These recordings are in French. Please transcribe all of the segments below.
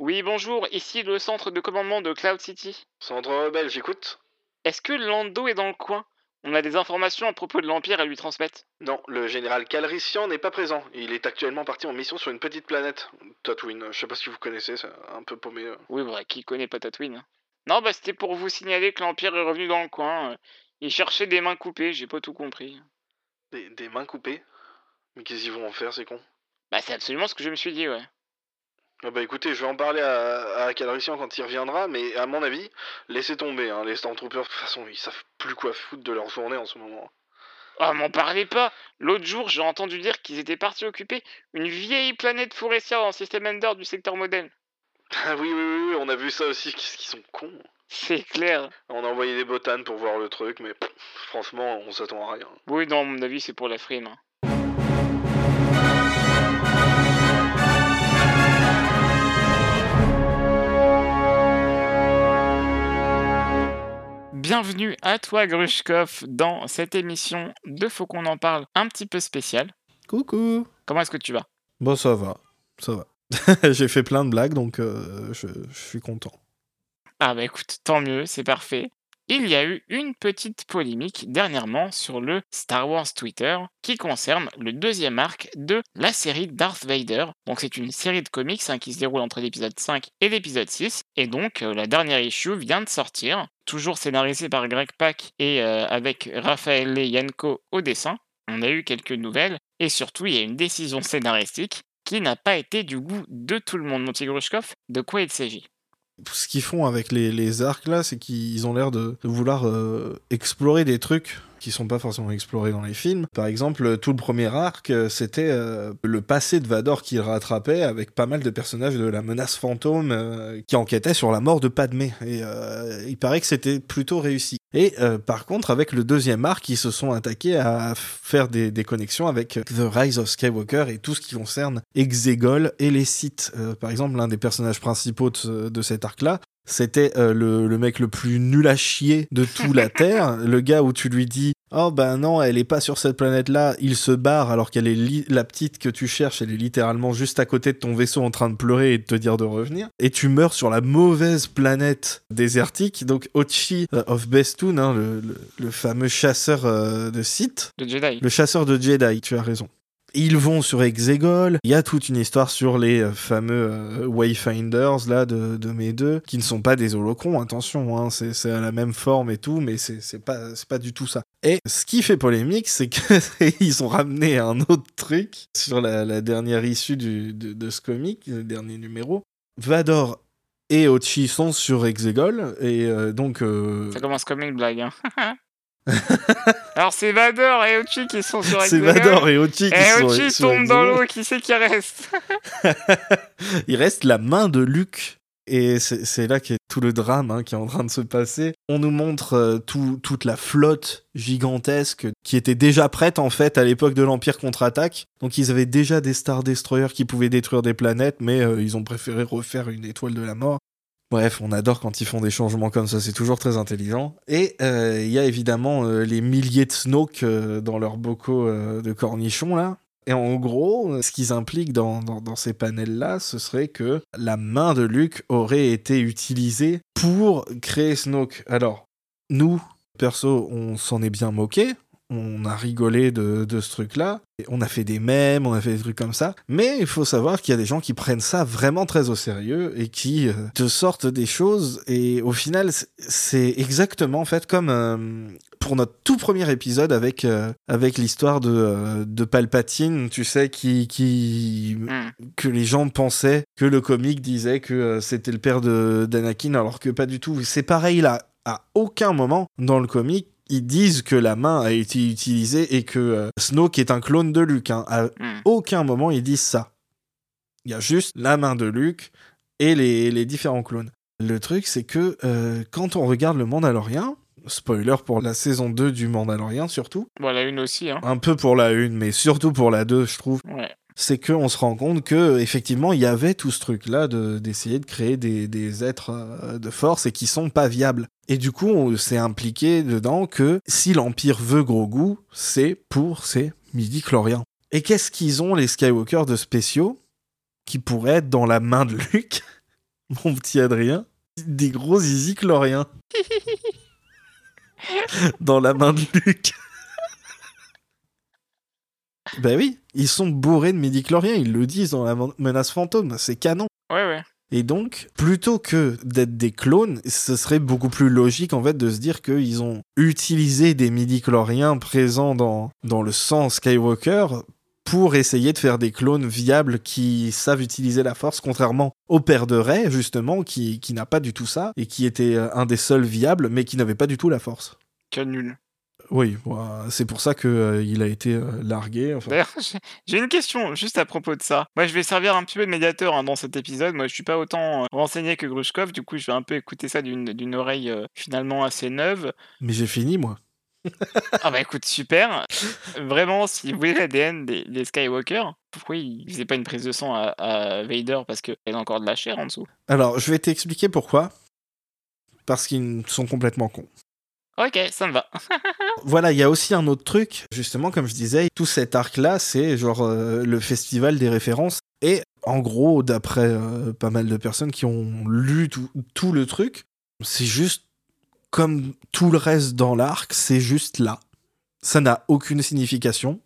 Oui, bonjour, ici le centre de commandement de Cloud City. Centre rebelle, j'écoute. Est-ce que Lando est dans le coin? On a des informations à propos de l'Empire à lui transmettre. Non, le général Calrissian n'est pas présent. Il est actuellement parti en mission sur une petite planète. Tatooine, je sais pas si vous connaissez, c'est un peu paumé. euh. Oui, bah, qui connaît pas Tatooine hein. Non, bah, c'était pour vous signaler que l'Empire est revenu dans le coin. euh, Il cherchait des mains coupées, j'ai pas tout compris. Des, des mains coupées? Mais qu'est-ce qu'ils vont en faire, ces cons? Bah, c'est absolument ce que je me suis dit, ouais. Ah bah écoutez, je vais en parler à, à Calrissian quand il reviendra, mais à mon avis, laissez tomber, hein. les Stormtroopers, de toute façon, ils savent plus quoi foutre de leur journée en ce moment. Oh, m'en parlez pas L'autre jour, j'ai entendu dire qu'ils étaient partis occuper une vieille planète forestière dans le système Ender du secteur modèle. Ah oui, oui, oui, oui, on a vu ça aussi, qu'est-ce qu'ils sont cons C'est clair. On a envoyé des botanes pour voir le truc, mais pff, franchement, on s'attend à rien. Oui, non, à mon avis, c'est pour la frime. hein. Bienvenue à toi, Grushkov, dans cette émission de Faut qu'on en parle un petit peu spéciale. Coucou. Comment est-ce que tu vas? Bon, ça va, ça va. J'ai fait plein de blagues, donc euh, je, je suis content. Ah bah écoute, tant mieux, c'est parfait. Il y a eu une petite polémique dernièrement sur le Star Wars Twitter qui concerne le deuxième arc de la série Darth Vader. Donc c'est une série de comics hein, qui se déroule entre l'épisode 5 et l'épisode 6. Et donc euh, la dernière issue vient de sortir, toujours scénarisée par Greg Pak et euh, avec Raphaël Yanko au dessin. On a eu quelques nouvelles et surtout il y a une décision scénaristique qui n'a pas été du goût de tout le monde. Monty Grushkov, de quoi il s'agit? Ce qu'ils font avec les, arcs là, c'est qu'ils ont l'air de, de vouloir euh, explorer des trucs qui sont pas forcément explorés dans les films. Par exemple, tout le premier arc, euh, c'était euh, le passé de Vador qu'il rattrapait avec pas mal de personnages de la menace fantôme euh, qui enquêtaient sur la mort de Padmé. Et euh, il paraît que c'était plutôt réussi. Et euh, par contre, avec le deuxième arc, ils se sont attaqués à faire des, connexions avec The Rise of Skywalker et tout ce qui concerne Exegol et les Sith. Euh, par exemple, l'un des personnages principaux de cet arc-là, c'était euh, le, le mec le plus nul à chier de toute la Terre. Le gars où tu lui dis Oh ben non, elle est pas sur cette planète-là, il se barre alors qu'elle est la petite que tu cherches, elle est littéralement juste à côté de ton vaisseau en train de pleurer et de te dire de revenir. Et tu meurs sur la mauvaise planète désertique, donc Ochi euh, of Bestoon, hein, le, le- le fameux chasseur euh, de Sith. de Jedi Le chasseur de Jedi, tu as raison. Ils vont sur Exegol. Il y a toute une histoire sur les euh, fameux euh, Wayfinders là de, de mes deux, qui ne sont pas des holocrons, attention, hein, c'est à la même forme et tout, mais c'est pas, pas du tout ça. Et ce qui fait polémique, c'est qu'ils ont ramené un autre truc sur la, dernière issue de, de ce comic, le dernier numéro. Vador et Ochi sont sur Exegol, et euh, donc... Ça commence comme une blague. Hein. Alors c'est Vador et Ochi qui sont sur c'est. Vador et Ochi qui Et sont Ochi sur tombe dans l'eau, qui c'est qui reste? Il reste la main de Luke. Et c'est c'est là qu'est tout le drame hein, qui est en train de se passer. On nous montre euh, tout- toute la flotte gigantesque qui était déjà prête en fait à l'époque de l'Empire contre-attaque. Donc ils avaient déjà des Star Destroyers qui pouvaient détruire des planètes, mais euh, ils ont préféré refaire une étoile de la mort. Bref, on adore quand ils font des changements comme ça, c'est toujours très intelligent. Et euh, il y a évidemment euh, les milliers de Snoke euh, dans leurs bocaux de cornichons là. Et en gros, ce qu'ils impliquent dans, dans, dans ces panels-là, ce serait que la main de Luke aurait été utilisée pour créer Snoke. Alors, nous, perso, on s'en est bien moqué. On a rigolé de, de ce truc-là. On a fait des mèmes, on a fait des trucs comme ça. Mais il faut savoir qu'il y a des gens qui prennent ça vraiment très au sérieux et qui euh, te sortent des choses. Et au final, c'est- exactement en fait comme euh, pour notre tout premier épisode avec, euh, avec l'histoire de, euh, de Palpatine, tu sais, qui, qui, Hmm. que les gens pensaient que le comic disait que euh, c'était le père d'Anakin, alors que pas du tout. C'est pareil là. À aucun moment dans le comic, ils disent que la main a été utilisée et que euh, Snoke est un clone de Luke. hein. À Hmm. aucun moment ils disent ça. Il y a juste la main de Luke et les, les différents clones. Le truc, c'est que euh, quand on regarde le Mandalorien, spoiler pour la saison 2 du Mandalorien surtout, Voilà, une aussi. Hein. un peu pour la 1, mais surtout pour la 2, je trouve, Ouais. c'est qu'on se rend compte que effectivement il y avait tout ce truc là de d'essayer de créer des, des êtres euh, de force et qui sont pas viables. Et du coup, on s'est impliqué dedans que si l'Empire veut gros goût, c'est pour ces midi-chloriens. Et qu'est-ce qu'ils ont les Skywalker de spéciaux qui pourraient être dans la main de Luke mon petit Adrien, des gros zizi chloriens dans la main de Luc. ben oui, ils sont bourrés de midi-chloriens, ils le disent dans la menace fantôme, c'est canon. Ouais, ouais. Et donc, plutôt que d'être des clones, ce serait beaucoup plus logique en fait de se dire qu'ils ont utilisé des midi-chloriens présents dans, dans le sang Skywalker pour essayer de faire des clones viables qui savent utiliser la force, contrairement au père de Rey, justement, qui, qui n'a pas du tout ça, et qui était euh, un des seuls viables, mais qui n'avait pas du tout la force. Quel nul. Oui, c'est pour ça qu'il euh, il a été euh, largué. D'ailleurs, j'ai une question juste à propos de ça. Moi, je vais servir un petit peu de médiateur hein, dans cet épisode. Moi, je suis pas autant renseigné que Grushkov, du coup, je vais un peu écouter ça d'une oreille finalement assez neuve. Mais j'ai fini, moi ah bah écoute, super. Vraiment, si vous voulez l'ADN des, des Skywalker, pourquoi il faisait pas une prise de sang à, Vader? Parce qu'il a encore de la chair en dessous Alors, je vais t'expliquer pourquoi. Parce qu'ils sont complètement cons. Ok, ça me va. voilà, il y a aussi un autre truc, justement, comme je disais, tout cet arc-là, c'est genre euh, le festival des références. Et en gros, d'après euh, pas mal de personnes qui ont lu tout le truc, c'est juste comme tout le reste dans l'arc, c'est juste là. Ça n'a aucune signification,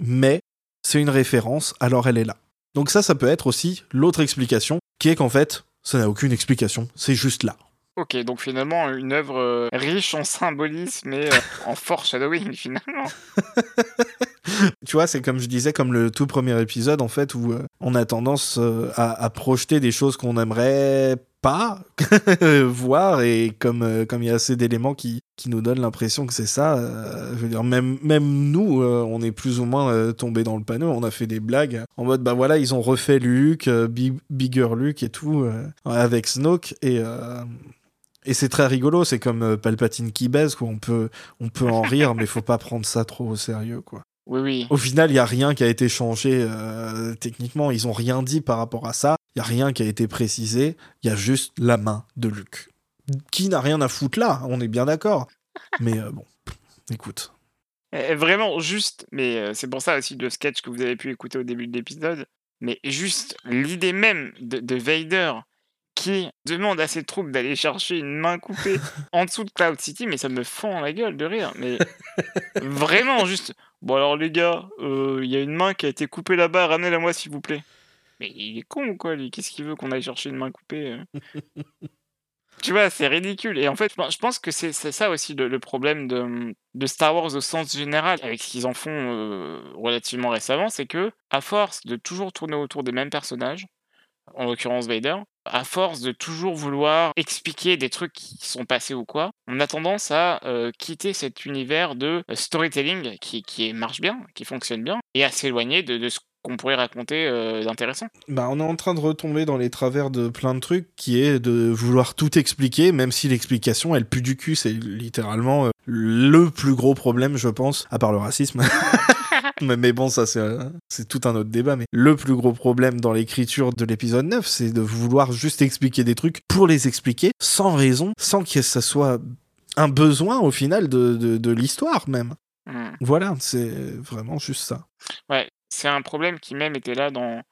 mais c'est une référence, alors elle est là. Donc ça, ça peut être aussi l'autre explication, qui est qu'en fait, ça n'a aucune explication, c'est juste là. Ok, donc finalement, une œuvre euh, riche en symbolisme et euh, en foreshadowing, finalement. tu vois, c'est comme je disais, comme le tout premier épisode, en fait, où euh, on a tendance à, projeter des choses qu'on aimerait pas voir et comme comme il y a assez d'éléments qui, qui nous donnent l'impression que c'est ça je veux dire même même nous on est plus ou moins tombé dans le panneau on a fait des blagues en mode bah voilà ils ont refait Luke Bigger Luke et tout avec Snoke et et c'est très rigolo, c'est comme euh, Palpatine qui baise, quoi. On peut, on peut en rire, mais faut pas prendre ça trop au sérieux, quoi. Oui, oui. Au final, il y a rien qui a été changé euh, techniquement. Ils ont rien dit par rapport à ça. Il y a rien qui a été précisé. Il y a juste la main de Luke, qui n'a rien à foutre là. On est bien d'accord. Mais euh, bon, écoute. Vraiment juste, mais c'est pour ça aussi le sketch que vous avez pu écouter au début de l'épisode. Mais juste l'idée même de, de Vader qui demande à ses troupes d'aller chercher une main coupée en dessous de Cloud City, mais ça me fend la gueule de rire. Mais vraiment, juste. Bon, alors les gars, euh, il y a une main qui a été coupée là-bas, ramenez-la moi s'il vous plaît. Mais il est con ou quoi, lui? Qu'est-ce qu'il veut qu'on aille chercher une main coupée euh? Tu vois, c'est ridicule. Et en fait, je pense que c'est ça aussi le, problème de, de, Star Wars au sens général, avec ce qu'ils en font euh, relativement récemment, c'est que, à force de toujours tourner autour des mêmes personnages, en l'occurrence Vader, à force de toujours vouloir expliquer des trucs qui sont passés ou quoi, on a tendance à euh, quitter cet univers de euh, storytelling qui, qui, marche bien, qui fonctionne bien, et à s'éloigner de, ce qu'on pourrait raconter euh, d'intéressant. Bah, on est en train de retomber dans les travers de plein de trucs qui est de vouloir tout expliquer, même si l'explication, elle pue du cul. C'est littéralement le plus gros problème, je pense, à part le racisme. mais bon, ça, c'est tout un autre débat. Mais le plus gros problème dans l'écriture de l'épisode 9, c'est de vouloir juste expliquer des trucs pour les expliquer, sans raison, sans que ça soit un besoin au final de, de, l'histoire même. Hmm. Voilà, c'est vraiment juste ça. Ouais, c'est un problème qui même était là dans,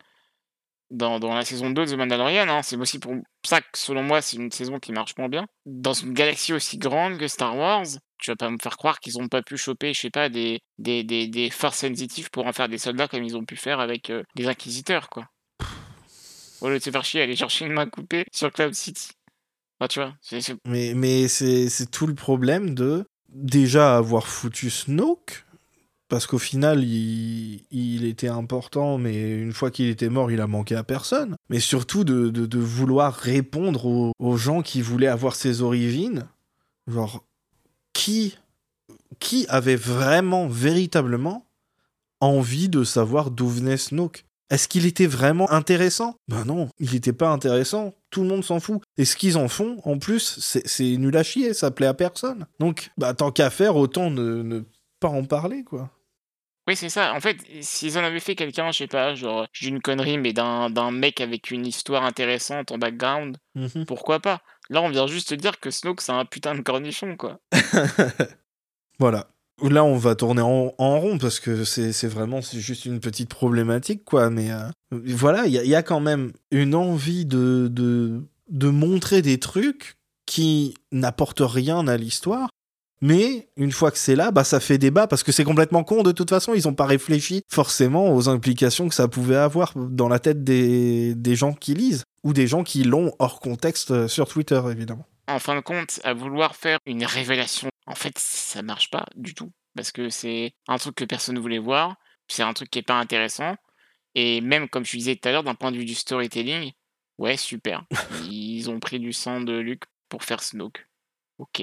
dans, dans la saison 2 de The Mandalorian. Hein. C'est aussi pour ça que, selon moi, c'est une saison qui marche moins bien. Dans une galaxie aussi grande que Star Wars, tu vas pas me faire croire qu'ils ont pas pu choper, je sais pas, des, des, des, des forces sensitives pour en faire des soldats comme ils ont pu faire avec euh, les inquisiteurs, quoi. Au lieu de se faire chier, aller chercher une main coupée sur Cloud City. Bah, tu vois, Mais, mais c'est tout le problème de déjà avoir foutu Snoke, parce qu'au final, il, il, était important, mais une fois qu'il était mort, il a manqué à personne. Mais surtout de, de, de vouloir répondre aux, aux, gens qui voulaient avoir ses origines. Genre, qui, qui avait vraiment, véritablement envie de savoir d'où venait Snoke? Est-ce qu'il était vraiment intéressant? Ben non, il n'était pas intéressant. Tout le monde s'en fout. Et ce qu'ils en font, en plus, c'est nul à chier, ça plaît à personne. Donc, bah, tant qu'à faire, autant ne, ne pas en parler, quoi. Oui, c'est ça. En fait, s'ils en avaient fait quelqu'un, je sais pas, genre, j'ai une connerie, mais d'un mec avec une histoire intéressante en background, mmh pourquoi pas? Là, on vient juste te dire que Snoke, c'est un putain de cornichon, quoi. voilà. Là, on va tourner en, rond parce que c'est vraiment juste une petite problématique, quoi. Mais euh, voilà, il y, a quand même une envie de, de de montrer des trucs qui n'apportent rien à l'histoire. Mais une fois que c'est là, bah ça fait débat parce que c'est complètement con de toute façon. Ils n'ont pas réfléchi forcément aux implications que ça pouvait avoir dans la tête des, des gens qui lisent ou des gens qui l'ont hors contexte euh, sur Twitter évidemment. En fin de compte, à vouloir faire une révélation, en fait, ça marche pas du tout parce que c'est un truc que personne ne voulait voir. C'est un truc qui est pas intéressant. Et même comme je disais tout à l'heure, d'un point de vue du storytelling, ouais, super. Ils ont pris du sang de Luke pour faire Snoke. Ok.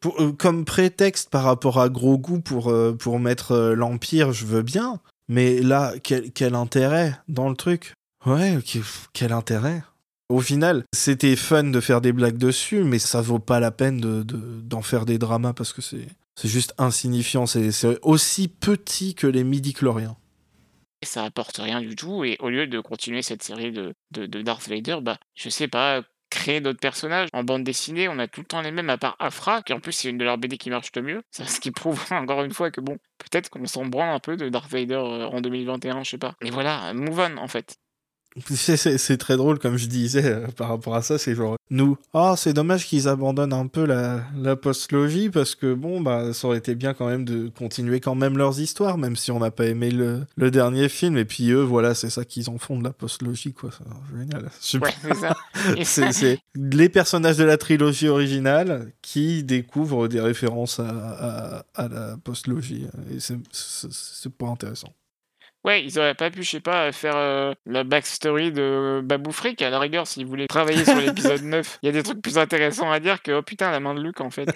Pour- euh, comme prétexte par rapport à Grogu pour, euh, pour mettre euh, l'Empire, je veux bien. Mais là, quel, quel intérêt dans le truc? Ouais, quel intérêt Au final, c'était fun de faire des blagues dessus, mais ça vaut pas la peine de- de- d'en faire des dramas parce que c'est juste insignifiant. C'est aussi petit que les midi-chloriens. Ça apporte rien du tout. Et au lieu de continuer cette série de, de, de Darth Vader, bah, je sais pas, créer d'autres personnages. En bande dessinée, on a tout le temps les mêmes, à part Afra, qui en plus c'est une de leurs BD qui marche le mieux. Ce qui prouve encore une fois que bon, peut-être qu'on s'en branle un peu de Darth Vader euh, en 2021, je sais pas. Mais voilà, move en fait. C'est- très drôle, comme je disais, euh, par rapport à ça, c'est genre, nous, oh, c'est dommage qu'ils abandonnent un peu la, la postlogie, parce que bon, bah, ça aurait été bien quand même de continuer quand même leurs histoires, même si on n'a pas aimé le, le dernier film, et puis eux, voilà, c'est ça qu'ils en font de la postlogie, quoi, c'est génial. Super. Ouais, c'est les personnages de la trilogie originale qui découvrent des références à, à, à la postlogie, et c'est pas intéressant. Ouais, ils auraient pas pu, je sais pas, faire euh, la backstory de Babou Frick, à la rigueur, s'ils voulaient travailler sur l'épisode 9. Il y a des trucs plus intéressants à dire que, oh putain, la main de Luke, en fait.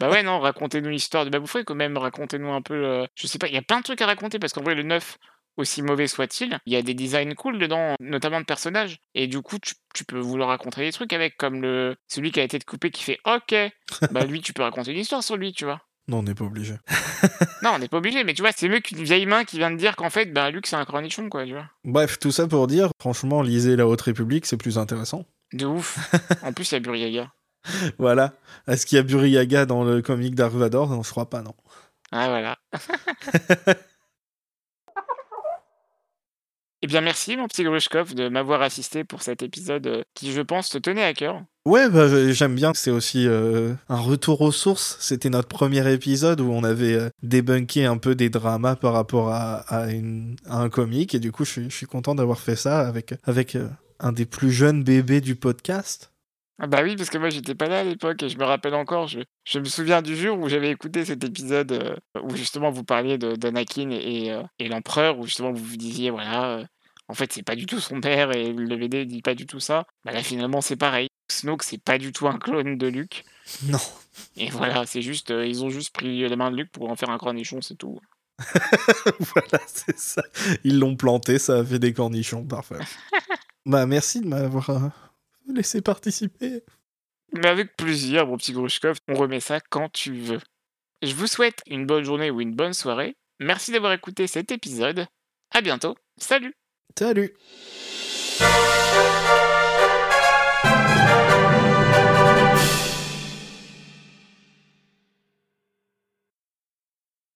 bah ouais, non, racontez-nous l'histoire de Babou Frick, ou même racontez-nous un peu, euh, je sais pas, il y a plein de trucs à raconter, parce qu'en vrai, le 9, aussi mauvais soit-il, il y a des designs cool dedans, notamment de personnages. Et du coup, tu, tu peux vouloir raconter des trucs avec, comme le celui qui a été coupé qui fait OK. bah lui, tu peux raconter une histoire sur lui, tu vois. Non, on n'est pas obligé. Non, on n'est pas obligé, mais tu vois, c'est mieux qu'une vieille main qui vient de dire qu'en fait, bah Luke, c'est un cornichon, quoi, tu vois. Bref, tout ça pour dire, franchement, lisez La Haute République, c'est plus intéressant. De ouf. en plus, il y a Buriaga. Voilà. Est-ce qu'il y a Buriaga dans le comic Dark Vador Non, je crois pas, non. Ah, voilà. Eh bien, merci, mon petit Grushkov, de m'avoir assisté pour cet épisode euh, qui, je pense, te tenait à cœur. Ouais, bah, j'aime bien. C'est aussi euh, un retour aux sources. C'était notre premier épisode où on avait euh, débunké un peu des dramas par rapport à, un comic. Et du coup, je suis, content d'avoir fait ça avec, un des plus jeunes bébés du podcast. Ah bah oui, parce que moi, j'étais pas là à l'époque et je me rappelle encore, je, je me souviens du jour où j'avais écouté cet épisode euh, où justement vous parliez de- d'Anakin et, euh, et l'empereur, où justement vous vous disiez, voilà, euh, en fait, c'est pas du tout son père et le BD dit pas du tout ça. Bah là, finalement, c'est pareil. Snoke, c'est pas du tout un clone de Luke. Non. Et voilà, c'est juste, ils ont juste pris les mains de Luke pour en faire un cornichon, c'est tout. voilà, c'est ça. Ils l'ont planté, ça a fait des cornichons. Parfait. bah, merci de m'avoir laissé participer. Mais avec plaisir, mon petit Grushkov, on remet ça quand tu veux. Je vous souhaite une bonne journée ou une bonne soirée. Merci d'avoir écouté cet épisode. À bientôt. Salut Salut